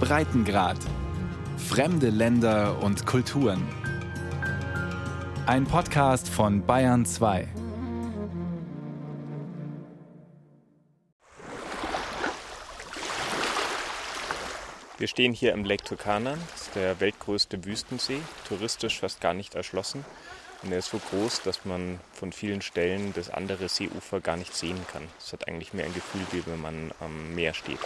Breitengrad. Fremde Länder und Kulturen. Ein Podcast von Bayern 2. Wir stehen hier im Lake Turkana, das ist der weltgrößte Wüstensee, touristisch fast gar nicht erschlossen. Und er ist so groß, dass man von vielen Stellen das andere Seeufer gar nicht sehen kann. Es hat eigentlich mehr ein Gefühl, wie wenn man am Meer steht.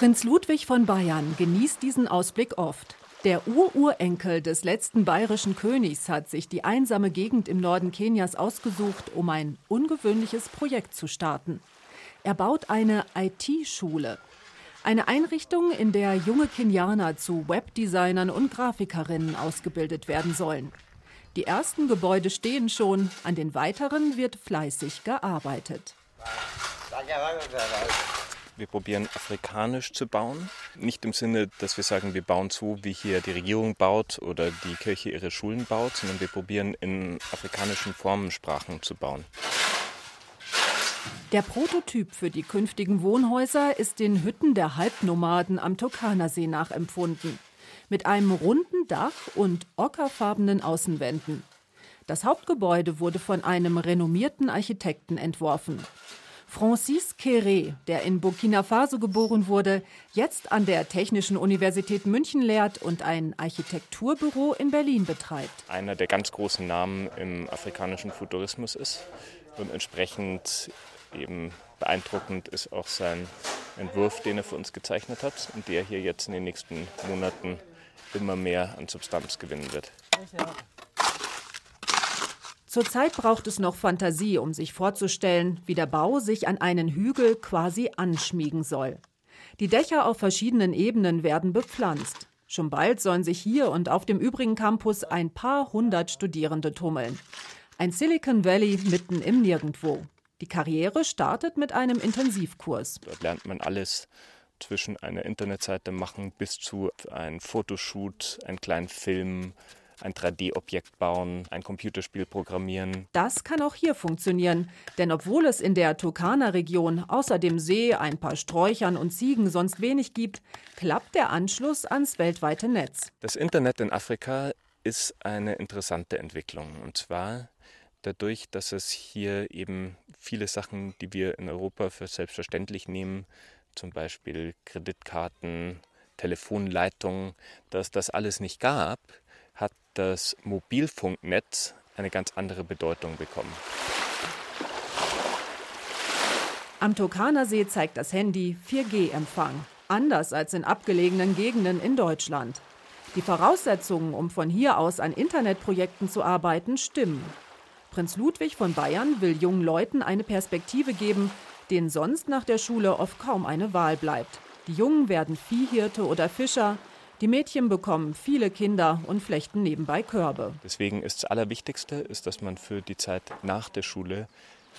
Prinz Ludwig von Bayern genießt diesen Ausblick oft. Der Ururenkel des letzten bayerischen Königs hat sich die einsame Gegend im Norden Kenias ausgesucht, um ein ungewöhnliches Projekt zu starten. Er baut eine IT-Schule. Eine Einrichtung, in der junge Kenianer zu Webdesignern und Grafikerinnen ausgebildet werden sollen. Die ersten Gebäude stehen schon, an den weiteren wird fleißig gearbeitet. Wir probieren afrikanisch zu bauen. Nicht im Sinne, dass wir sagen, wir bauen so, wie hier die Regierung baut oder die Kirche ihre Schulen baut, sondern wir probieren in afrikanischen Formensprachen zu bauen. Der Prototyp für die künftigen Wohnhäuser ist den Hütten der Halbnomaden am Turkanersee nachempfunden. Mit einem runden Dach und ockerfarbenen Außenwänden. Das Hauptgebäude wurde von einem renommierten Architekten entworfen. Francis Kéré, der in Burkina Faso geboren wurde, jetzt an der Technischen Universität München lehrt und ein Architekturbüro in Berlin betreibt. Einer der ganz großen Namen im afrikanischen Futurismus ist und entsprechend eben beeindruckend ist auch sein Entwurf, den er für uns gezeichnet hat und der hier jetzt in den nächsten Monaten immer mehr an Substanz gewinnen wird. Zurzeit braucht es noch Fantasie, um sich vorzustellen, wie der Bau sich an einen Hügel quasi anschmiegen soll. Die Dächer auf verschiedenen Ebenen werden bepflanzt. Schon bald sollen sich hier und auf dem übrigen Campus ein paar hundert Studierende tummeln. Ein Silicon Valley mitten im Nirgendwo. Die Karriere startet mit einem Intensivkurs. Dort lernt man alles zwischen einer Internetseite machen bis zu einem Fotoshoot, einen kleinen Film, ein 3D-Objekt bauen, ein Computerspiel programmieren. Das kann auch hier funktionieren, denn obwohl es in der Turkana-Region außer dem See, ein paar Sträuchern und Ziegen sonst wenig gibt, klappt der Anschluss ans weltweite Netz. Das Internet in Afrika ist eine interessante Entwicklung und zwar dadurch, dass es hier eben viele Sachen, die wir in Europa für selbstverständlich nehmen, zum Beispiel Kreditkarten, Telefonleitungen, dass das alles nicht gab, hat das Mobilfunknetz eine ganz andere Bedeutung bekommen. Am Turkanersee zeigt das Handy 4G-Empfang, anders als in abgelegenen Gegenden in Deutschland. Die Voraussetzungen, um von hier aus an Internetprojekten zu arbeiten, stimmen. Prinz Ludwig von Bayern will jungen Leuten eine Perspektive geben, denen sonst nach der Schule oft kaum eine Wahl bleibt. Die Jungen werden Viehhirte oder Fischer, die Mädchen bekommen viele Kinder und flechten nebenbei Körbe. Deswegen ist das Allerwichtigste, ist, dass man für die Zeit nach der Schule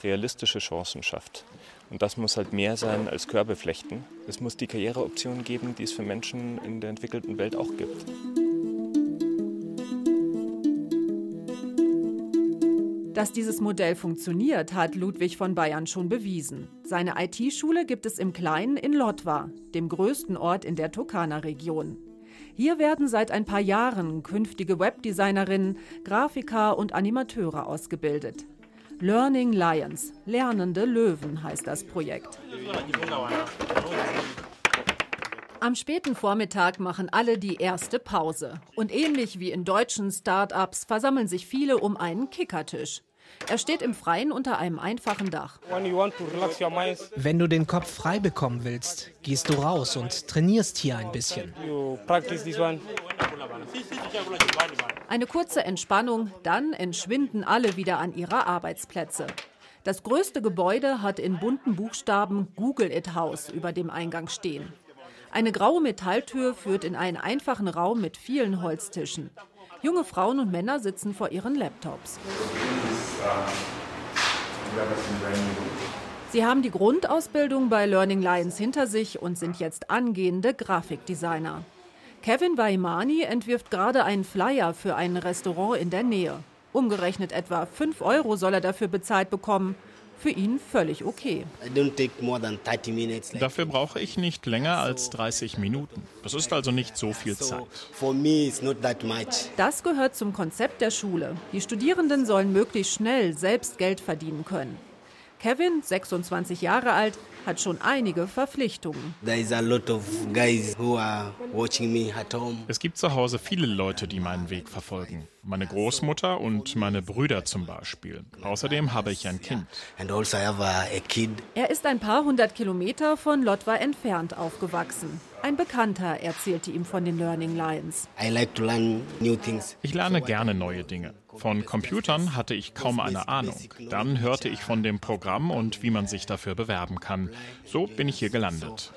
realistische Chancen schafft. Und das muss halt mehr sein als Körbe flechten. Es muss die Karriereoptionen geben, die es für Menschen in der entwickelten Welt auch gibt. Dass dieses Modell funktioniert, hat Ludwig von Bayern schon bewiesen. Seine IT-Schule gibt es im Kleinen in Lotwa, dem größten Ort in der Turkana-Region. Hier werden seit ein paar Jahren künftige Webdesignerinnen, Grafiker und Animateure ausgebildet. Learning Lions, lernende Löwen heißt das Projekt. Am späten Vormittag machen alle die erste Pause. Und ähnlich wie in deutschen Start-ups versammeln sich viele um einen Kickertisch. Er steht im Freien unter einem einfachen Dach. Wenn du den Kopf frei bekommen willst, gehst du raus und trainierst hier ein bisschen. Eine kurze Entspannung, dann entschwinden alle wieder an ihre Arbeitsplätze. Das größte Gebäude hat in bunten Buchstaben Google It House über dem Eingang stehen. Eine graue Metalltür führt in einen einfachen Raum mit vielen Holztischen. Junge Frauen und Männer sitzen vor ihren Laptops. Sie haben die Grundausbildung bei Learning Lions hinter sich und sind jetzt angehende Grafikdesigner. Kevin Waimani entwirft gerade einen Flyer für ein Restaurant in der Nähe. Umgerechnet etwa 5 Euro soll er dafür bezahlt bekommen. Für ihn völlig okay. Dafür brauche ich nicht länger als 30 Minuten. Das ist also nicht so viel Zeit. Das gehört zum Konzept der Schule. Die Studierenden sollen möglichst schnell selbst Geld verdienen können. Kevin, 26 Jahre alt, hat schon einige Verpflichtungen. Es gibt zu Hause viele Leute, die meinen Weg verfolgen. Meine Großmutter und meine Brüder zum Beispiel. Außerdem habe ich ein Kind. Also er ist ein paar hundert Kilometer von Lotwa entfernt aufgewachsen. Ein Bekannter erzählte ihm von den Learning Lions. Ich lerne gerne neue Dinge. Von Computern hatte ich kaum eine Ahnung. Dann hörte ich von dem Programm und wie man sich dafür bewerben kann. So bin ich hier gelandet.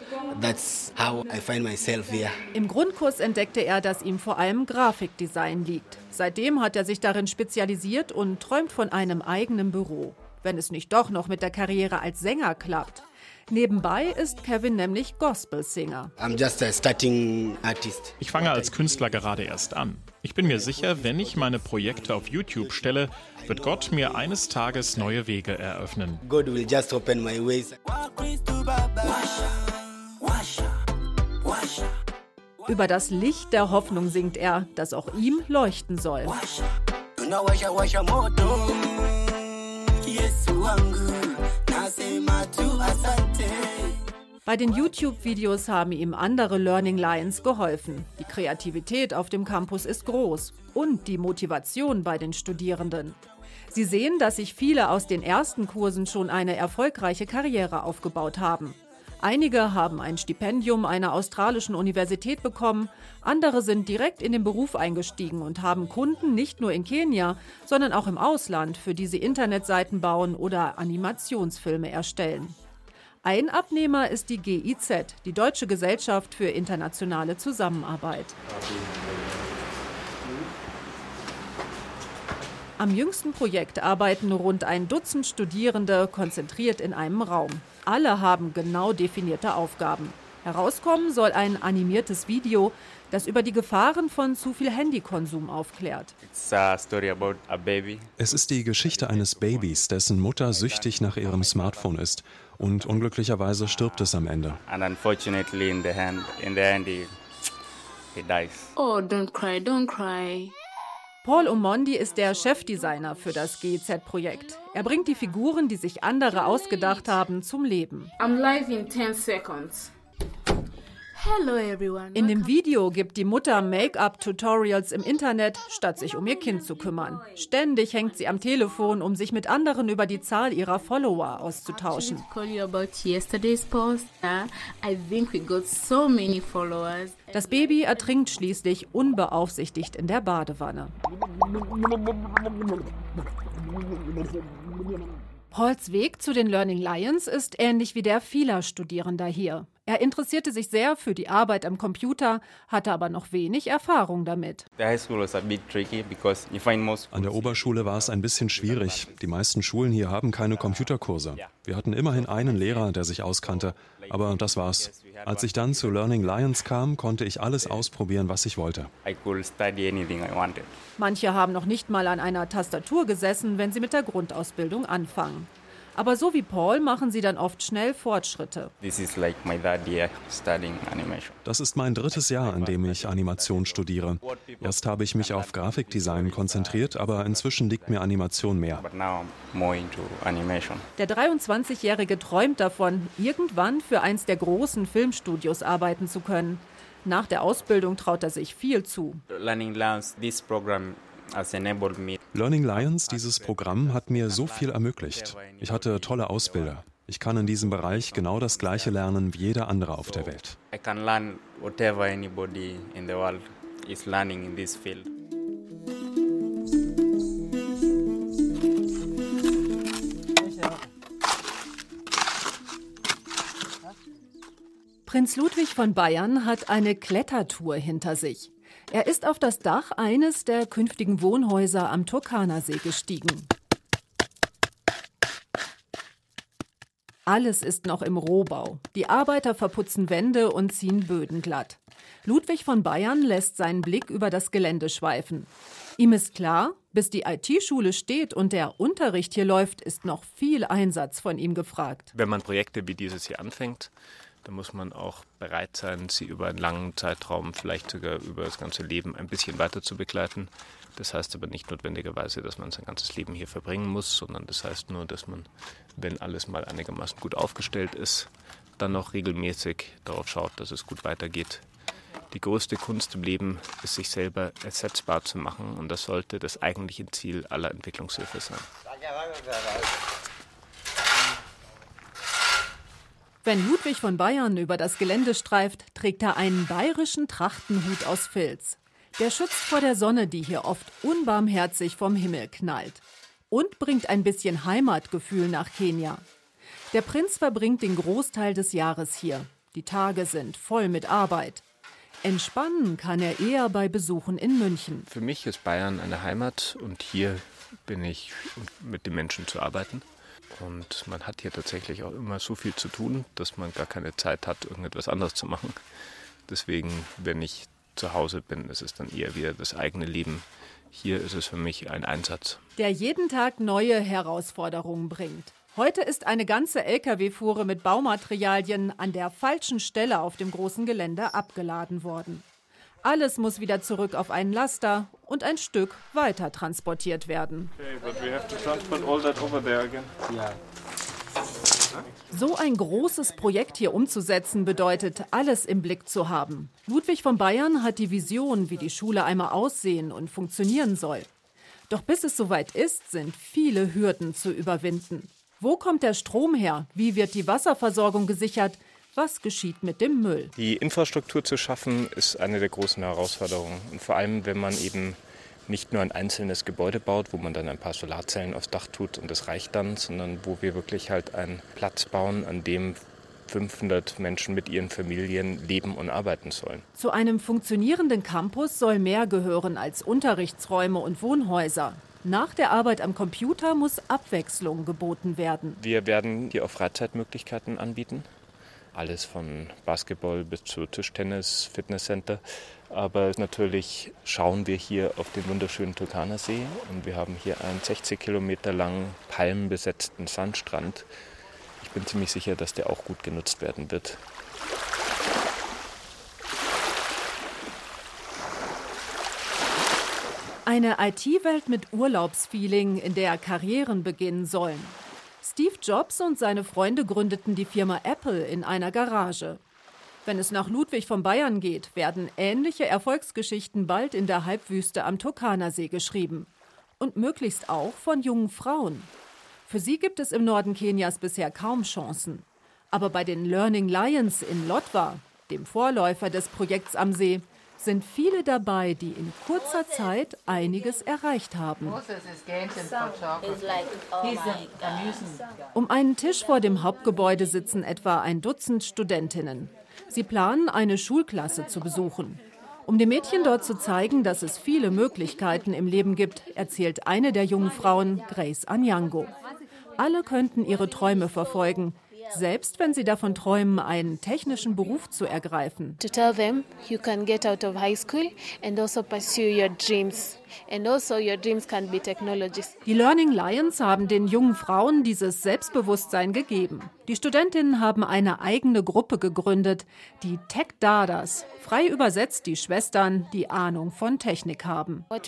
Im Grundkurs entdeckte er, dass ihm vor allem Grafikdesign liegt. Seitdem hat er sich darin spezialisiert und träumt von einem eigenen Büro. Wenn es nicht doch noch mit der Karriere als Sänger klappt. Nebenbei ist Kevin nämlich Gospel-Singer. Ich fange als Künstler gerade erst an. Ich bin mir sicher, wenn ich meine Projekte auf YouTube stelle, wird Gott mir eines Tages neue Wege eröffnen. God will just open my ways. Über das Licht der Hoffnung singt er, das auch ihm leuchten soll. Bei den YouTube-Videos haben ihm andere Learning Lions geholfen. Die Kreativität auf dem Campus ist groß und die Motivation bei den Studierenden. Sie sehen, dass sich viele aus den ersten Kursen schon eine erfolgreiche Karriere aufgebaut haben. Einige haben ein Stipendium einer australischen Universität bekommen, andere sind direkt in den Beruf eingestiegen und haben Kunden nicht nur in Kenia, sondern auch im Ausland, für die sie Internetseiten bauen oder Animationsfilme erstellen. Ein Abnehmer ist die GIZ, die Deutsche Gesellschaft für internationale Zusammenarbeit. Am jüngsten Projekt arbeiten rund ein Dutzend Studierende konzentriert in einem Raum. Alle haben genau definierte Aufgaben. Herauskommen soll ein animiertes Video, das über die Gefahren von zu viel Handykonsum aufklärt. Es ist die Geschichte eines Babys, dessen Mutter süchtig nach ihrem Smartphone ist und unglücklicherweise stirbt es am Ende. Oh, don't cry, don't cry. Paul Omondi ist der Chefdesigner für das GEZ-Projekt. Er bringt die Figuren, die sich andere ausgedacht haben, zum Leben. I'm live in 10 seconds. In dem Video gibt die Mutter Make-up-Tutorials im Internet, statt sich um ihr Kind zu kümmern. Ständig hängt sie am Telefon, um sich mit anderen über die Zahl ihrer Follower auszutauschen. Das Baby ertrinkt schließlich unbeaufsichtigt in der Badewanne. Pauls Weg zu den Learning Lions ist ähnlich wie der vieler Studierender hier. Er interessierte sich sehr für die Arbeit am Computer, hatte aber noch wenig Erfahrung damit. An der Oberschule war es ein bisschen schwierig. Die meisten Schulen hier haben keine Computerkurse. Wir hatten immerhin einen Lehrer, der sich auskannte, aber das war's. Als ich dann zu Learning Lions kam, konnte ich alles ausprobieren, was ich wollte. Manche haben noch nicht mal an einer Tastatur gesessen, wenn sie mit der Grundausbildung anfangen. Aber so wie Paul machen sie dann oft schnell Fortschritte. Das ist mein drittes Jahr, in dem ich Animation studiere. Erst habe ich mich auf Grafikdesign konzentriert, aber inzwischen liegt mir Animation mehr. Der 23-Jährige träumt davon, irgendwann für eins der großen Filmstudios arbeiten zu können. Nach der Ausbildung traut er sich viel zu. Learning Lions, dieses Programm, hat mir so viel ermöglicht. Ich hatte tolle Ausbilder. Ich kann in diesem Bereich genau das Gleiche lernen wie jeder andere auf der Welt. Prinz Ludwig von Bayern hat eine Klettertour hinter sich. Er ist auf das Dach eines der künftigen Wohnhäuser am Turkanersee gestiegen. Alles ist noch im Rohbau. Die Arbeiter verputzen Wände und ziehen Böden glatt. Ludwig von Bayern lässt seinen Blick über das Gelände schweifen. Ihm ist klar, Bis die IT-Schule steht und der Unterricht hier läuft, ist noch viel Einsatz von ihm gefragt. Wenn man Projekte wie dieses hier anfängt, dann muss man auch bereit sein, sie über einen langen Zeitraum, vielleicht sogar über das ganze Leben ein bisschen weiter zu begleiten. Das heißt aber nicht notwendigerweise, dass man sein ganzes Leben hier verbringen muss, sondern das heißt nur, dass man, wenn alles mal einigermaßen gut aufgestellt ist, dann noch regelmäßig darauf schaut, dass es gut weitergeht die größte Kunst im Leben ist, sich selber ersetzbar zu machen. Und das sollte das eigentliche Ziel aller Entwicklungshilfe sein. Wenn Ludwig von Bayern über das Gelände streift, trägt er einen bayerischen Trachtenhut aus Filz. Der schützt vor der Sonne, die hier oft unbarmherzig vom Himmel knallt. Und bringt ein bisschen Heimatgefühl nach Kenia. Der Prinz verbringt den Großteil des Jahres hier. Die Tage sind voll mit Arbeit. Entspannen kann er eher bei Besuchen in München. Für mich ist Bayern eine Heimat und hier bin ich, um mit den Menschen zu arbeiten. Und man hat hier tatsächlich auch immer so viel zu tun, dass man gar keine Zeit hat, irgendetwas anderes zu machen. Deswegen, wenn ich zu Hause bin, ist es dann eher wieder das eigene Leben. Hier ist es für mich ein Einsatz. Der jeden Tag neue Herausforderungen bringt. Heute ist eine ganze Lkw-Fuhre mit Baumaterialien an der falschen Stelle auf dem großen Gelände abgeladen worden. Alles muss wieder zurück auf einen Laster und ein Stück weiter transportiert werden. So ein großes Projekt hier umzusetzen bedeutet, alles im Blick zu haben. Ludwig von Bayern hat die Vision, wie die Schule einmal aussehen und funktionieren soll. Doch bis es soweit ist, sind viele Hürden zu überwinden. Wo kommt der Strom her? Wie wird die Wasserversorgung gesichert? Was geschieht mit dem Müll? Die Infrastruktur zu schaffen ist eine der großen Herausforderungen. Und vor allem, wenn man eben nicht nur ein einzelnes Gebäude baut, wo man dann ein paar Solarzellen aufs Dach tut und das reicht dann, sondern wo wir wirklich halt einen Platz bauen, an dem 500 Menschen mit ihren Familien leben und arbeiten sollen. Zu einem funktionierenden Campus soll mehr gehören als Unterrichtsräume und Wohnhäuser. Nach der Arbeit am Computer muss Abwechslung geboten werden. Wir werden hier auch Freizeitmöglichkeiten anbieten. Alles von Basketball bis zu Tischtennis, Fitnesscenter. Aber natürlich schauen wir hier auf den wunderschönen Turkaner See und wir haben hier einen 60 Kilometer langen palmenbesetzten Sandstrand. Ich bin ziemlich sicher, dass der auch gut genutzt werden wird. Eine IT-Welt mit Urlaubsfeeling, in der Karrieren beginnen sollen. Steve Jobs und seine Freunde gründeten die Firma Apple in einer Garage. Wenn es nach Ludwig von Bayern geht, werden ähnliche Erfolgsgeschichten bald in der Halbwüste am Turkanersee geschrieben. Und möglichst auch von jungen Frauen. Für sie gibt es im Norden Kenias bisher kaum Chancen. Aber bei den Learning Lions in Lotwa, dem Vorläufer des Projekts am See, sind viele dabei, die in kurzer Zeit einiges erreicht haben. Um einen Tisch vor dem Hauptgebäude sitzen etwa ein Dutzend Studentinnen. Sie planen, eine Schulklasse zu besuchen. Um den Mädchen dort zu zeigen, dass es viele Möglichkeiten im Leben gibt, erzählt eine der jungen Frauen, Grace Anyango. Alle könnten ihre Träume verfolgen, selbst wenn sie davon träumen, einen technischen Beruf zu ergreifen. To tell them you can get out of high school and also pursue your dreams. Also die Learning Lions haben den jungen Frauen dieses Selbstbewusstsein gegeben. Die Studentinnen haben eine eigene Gruppe gegründet, die Tech Dadas, frei übersetzt die Schwestern, die Ahnung von Technik haben. Bei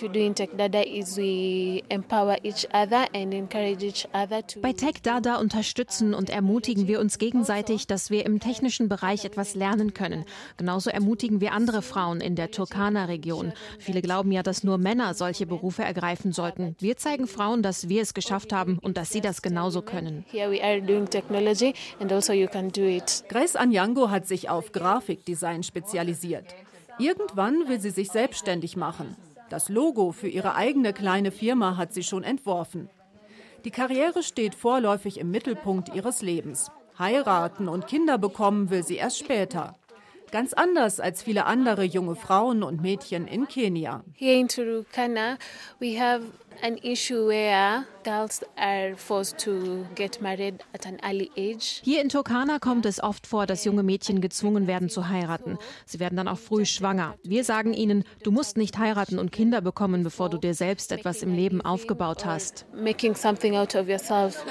Tech Dada unterstützen und ermutigen wir uns gegenseitig, dass wir im technischen Bereich etwas lernen können. Genauso ermutigen wir andere Frauen in der Turkana-Region. Viele glauben ja, dass nur Männer solche Berufe ergreifen sollten. Wir zeigen Frauen, dass wir es geschafft haben und dass sie das genauso können. Also Grace Anyango hat sich auf Grafikdesign spezialisiert. Irgendwann will sie sich selbstständig machen. Das Logo für ihre eigene kleine Firma hat sie schon entworfen. Die Karriere steht vorläufig im Mittelpunkt ihres Lebens. Heiraten und Kinder bekommen will sie erst später. Ganz anders als viele andere junge Frauen und Mädchen in Kenia. Here in Turkana we have an issue where girls are forced to get married at an early age. Hier in Turkana kommt es oft vor, dass junge Mädchen gezwungen werden zu heiraten. Sie werden dann auch früh schwanger. Wir sagen ihnen, du musst nicht heiraten und Kinder bekommen, bevor du dir selbst etwas im Leben aufgebaut hast. Making something out of yourself.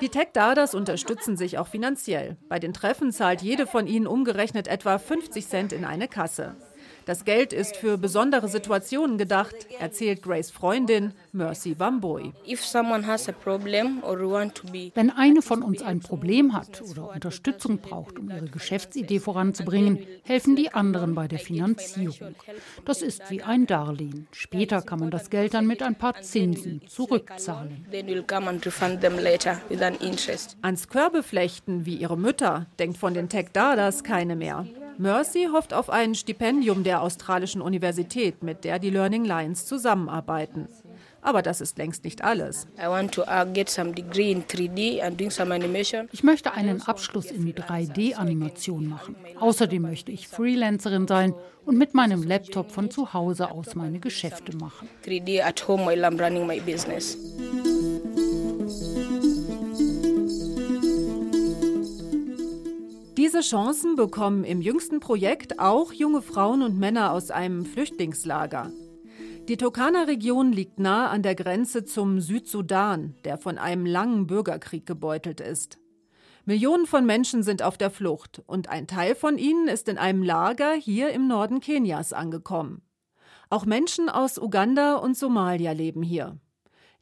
Die Tech Dadas unterstützen sich auch finanziell. Bei den Treffen zahlt jede von ihnen umgerechnet etwa 50 Cent in eine Kasse. Das Geld ist für besondere Situationen gedacht, erzählt Grace Freundin Mercy Wamboi. Wenn eine von uns ein Problem hat oder Unterstützung braucht, um ihre Geschäftsidee voranzubringen, helfen die anderen bei der Finanzierung. Das ist wie ein Darlehen. Später kann man das Geld dann mit ein paar Zinsen zurückzahlen. Ans Körbeflechten wie ihre Mütter denkt von den Tech Dadas keine mehr. Mercy hofft auf ein Stipendium der australischen Universität, mit der die Learning Lions zusammenarbeiten. Aber das ist längst nicht alles. Uh, ich möchte einen Abschluss in 3D-Animation machen. Außerdem möchte ich Freelancerin sein und mit meinem Laptop von zu Hause aus meine Geschäfte machen. 3D at home while I'm running my business. Diese Chancen bekommen im jüngsten Projekt auch junge Frauen und Männer aus einem Flüchtlingslager. Die Turkana-Region liegt nahe an der Grenze zum Südsudan, der von einem langen Bürgerkrieg gebeutelt ist. Millionen von Menschen sind auf der Flucht und ein Teil von ihnen ist in einem Lager hier im Norden Kenias angekommen. Auch Menschen aus Uganda und Somalia leben hier.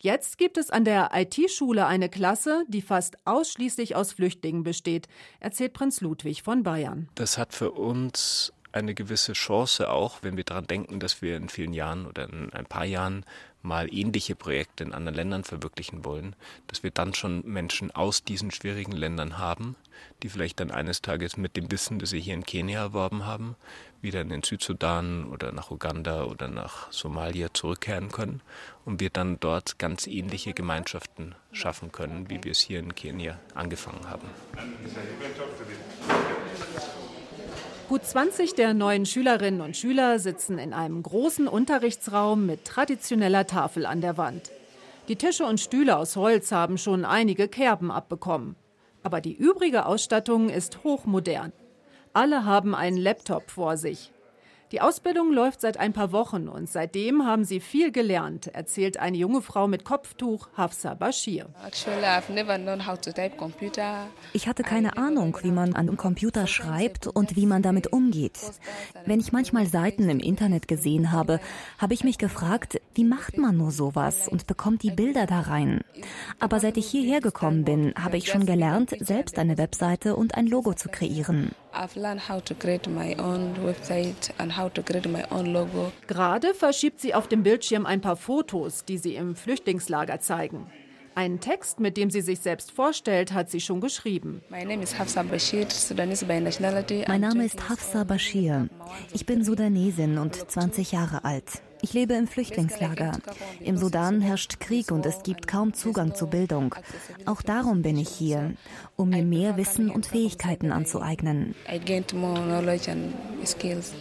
Jetzt gibt es an der IT-Schule eine Klasse, die fast ausschließlich aus Flüchtlingen besteht, erzählt Prinz Ludwig von Bayern. Das hat für uns eine gewisse Chance auch, wenn wir daran denken, dass wir in vielen Jahren oder in ein paar Jahren mal ähnliche Projekte in anderen Ländern verwirklichen wollen, dass wir dann schon Menschen aus diesen schwierigen Ländern haben, die vielleicht dann eines Tages mit dem Wissen, das sie hier in Kenia erworben haben, wieder in den Südsudan oder nach Uganda oder nach Somalia zurückkehren können und wir dann dort ganz ähnliche Gemeinschaften schaffen können, wie wir es hier in Kenia angefangen haben. Gut 20 der neuen Schülerinnen und Schüler sitzen in einem großen Unterrichtsraum mit traditioneller Tafel an der Wand. Die Tische und Stühle aus Holz haben schon einige Kerben abbekommen. Aber die übrige Ausstattung ist hochmodern. Alle haben einen Laptop vor sich. Die Ausbildung läuft seit ein paar Wochen und seitdem haben sie viel gelernt, erzählt eine junge Frau mit Kopftuch, Hafsa Bashir. Ich hatte keine Ahnung, wie man an einem Computer schreibt und wie man damit umgeht. Wenn ich manchmal Seiten im Internet gesehen habe, habe ich mich gefragt, wie macht man nur sowas und bekommt die Bilder da rein. Aber seit ich hierher gekommen bin, habe ich schon gelernt, selbst eine Webseite und ein Logo zu kreieren. Gerade verschiebt sie auf dem Bildschirm ein paar Fotos, die sie im Flüchtlingslager zeigen. Einen Text, mit dem sie sich selbst vorstellt, hat sie schon geschrieben. Mein Name ist Hafsa Bashir. Ich bin Sudanesin und 20 Jahre alt. Ich lebe im Flüchtlingslager. Im Sudan herrscht Krieg und es gibt kaum Zugang zu Bildung. Auch darum bin ich hier, um mir mehr Wissen und Fähigkeiten anzueignen.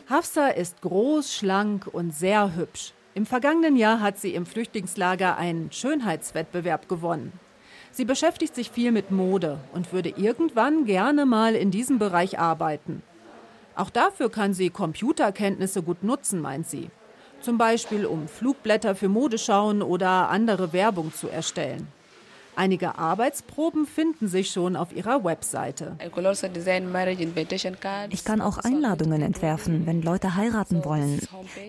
Hafsa ist groß, schlank und sehr hübsch. Im vergangenen Jahr hat sie im Flüchtlingslager einen Schönheitswettbewerb gewonnen. Sie beschäftigt sich viel mit Mode und würde irgendwann gerne mal in diesem Bereich arbeiten. Auch dafür kann sie Computerkenntnisse gut nutzen, meint sie. Zum Beispiel um Flugblätter für Modeschauen oder andere Werbung zu erstellen. Einige Arbeitsproben finden sich schon auf ihrer Webseite. Ich kann auch Einladungen entwerfen, wenn Leute heiraten wollen.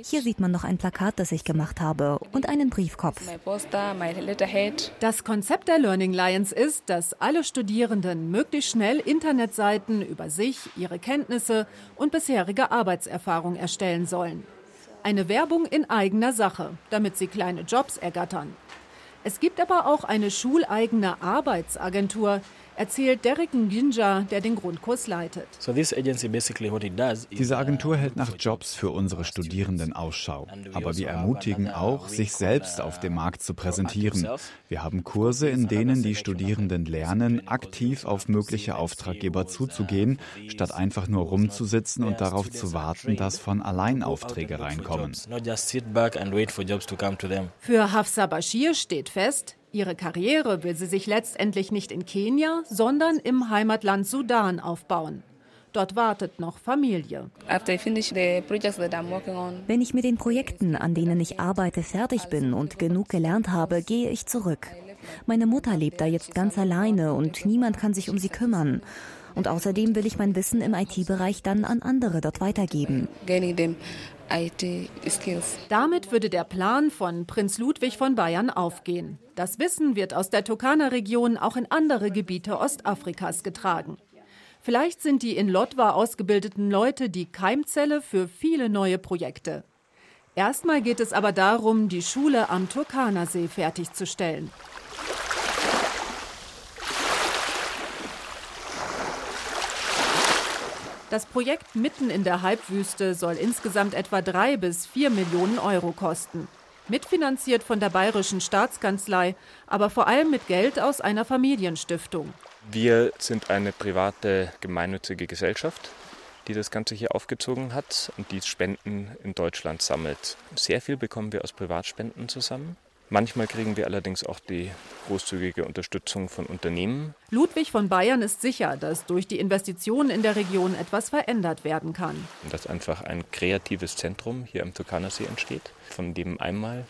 Hier sieht man noch ein Plakat, das ich gemacht habe und einen Briefkopf. Das Konzept der Learning Lions ist, dass alle Studierenden möglichst schnell Internetseiten über sich, ihre Kenntnisse und bisherige Arbeitserfahrung erstellen sollen. Eine Werbung in eigener Sache, damit sie kleine Jobs ergattern. Es gibt aber auch eine schuleigene Arbeitsagentur, erzählt Derek Nginja, der den Grundkurs leitet. Diese Agentur hält nach Jobs für unsere Studierenden Ausschau. Aber wir ermutigen auch, sich selbst auf dem Markt zu präsentieren. Wir haben Kurse, in denen die Studierenden lernen, aktiv auf mögliche Auftraggeber zuzugehen, statt einfach nur rumzusitzen und darauf zu warten, dass von allein Aufträge reinkommen. Für Hafsa Bashir steht fest, Ihre Karriere will sie sich letztendlich nicht in Kenia, sondern im Heimatland Sudan aufbauen. Dort wartet noch Familie. Wenn ich mit den Projekten, an denen ich arbeite, fertig bin und genug gelernt habe, gehe ich zurück. Meine Mutter lebt da jetzt ganz alleine und niemand kann sich um sie kümmern. Und außerdem will ich mein Wissen im IT-Bereich dann an andere dort weitergeben. Damit würde der Plan von Prinz Ludwig von Bayern aufgehen. Das Wissen wird aus der Turkana-Region auch in andere Gebiete Ostafrikas getragen. Vielleicht sind die in Lotwa ausgebildeten Leute die Keimzelle für viele neue Projekte. Erstmal geht es aber darum, die Schule am Turkana-See fertigzustellen. Das Projekt mitten in der Halbwüste soll insgesamt etwa drei bis vier Millionen Euro kosten. Mitfinanziert von der Bayerischen Staatskanzlei, aber vor allem mit Geld aus einer Familienstiftung. Wir sind eine private gemeinnützige Gesellschaft, die das Ganze hier aufgezogen hat und die Spenden in Deutschland sammelt. Sehr viel bekommen wir aus Privatspenden zusammen. Manchmal kriegen wir allerdings auch die großzügige Unterstützung von Unternehmen. Ludwig von Bayern ist sicher, dass durch die Investitionen in der Region etwas verändert werden kann. Dass einfach ein kreatives Zentrum hier am Turkanersee entsteht, von dem einmal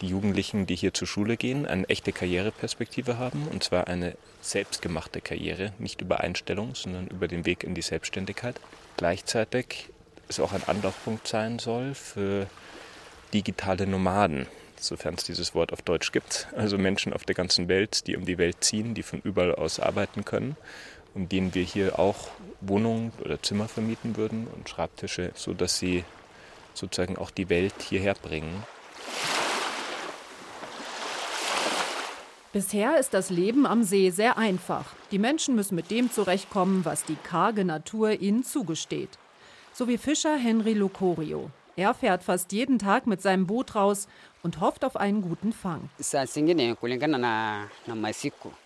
die Jugendlichen, die hier zur Schule gehen, eine echte Karriereperspektive haben, und zwar eine selbstgemachte Karriere, nicht über Einstellung, sondern über den Weg in die Selbstständigkeit. Gleichzeitig es auch ein Anlaufpunkt sein soll für digitale Nomaden, sofern es dieses Wort auf Deutsch gibt. Also Menschen auf der ganzen Welt, die um die Welt ziehen, die von überall aus arbeiten können und denen wir hier auch Wohnungen oder Zimmer vermieten würden und Schreibtische, sodass sie sozusagen auch die Welt hierher bringen. Bisher ist das Leben am See sehr einfach. Die Menschen müssen mit dem zurechtkommen, was die karge Natur ihnen zugesteht. So wie Fischer Henry Locorio. Er fährt fast jeden Tag mit seinem Boot raus und hofft auf einen guten Fang.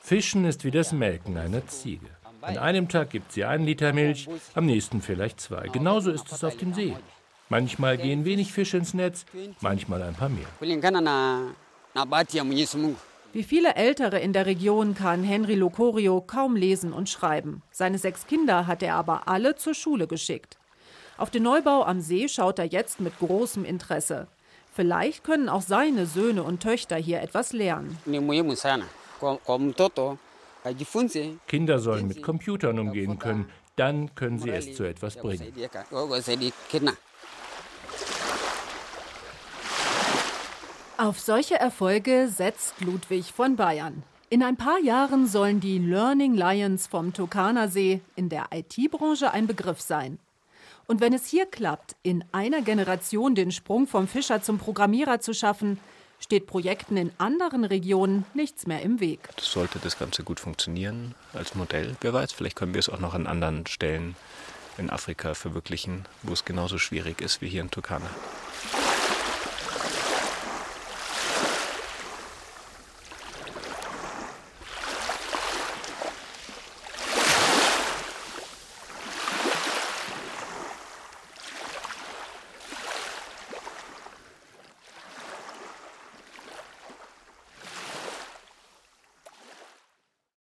Fischen ist wie das Melken einer Ziege. An einem Tag gibt sie einen Liter Milch, am nächsten vielleicht zwei. Genauso ist es auf dem See. Manchmal gehen wenig Fische ins Netz, manchmal ein paar mehr. Wie viele Ältere in der Region kann Henry Locorio kaum lesen und schreiben. Seine sechs Kinder hat er aber alle zur Schule geschickt. Auf den Neubau am See schaut er jetzt mit großem Interesse. Vielleicht können auch seine Söhne und Töchter hier etwas lernen. Kinder sollen mit Computern umgehen können, dann können sie es zu etwas bringen. Auf solche Erfolge setzt Ludwig von Bayern. In ein paar Jahren sollen die Learning Lions vom Turkana-See in der IT-Branche ein Begriff sein. Und wenn es hier klappt, in einer Generation den Sprung vom Fischer zum Programmierer zu schaffen, steht Projekten in anderen Regionen nichts mehr im Weg. Sollte das Ganze gut funktionieren als Modell, wer weiß, vielleicht können wir es auch noch an anderen Stellen in Afrika verwirklichen, wo es genauso schwierig ist wie hier in Turkana.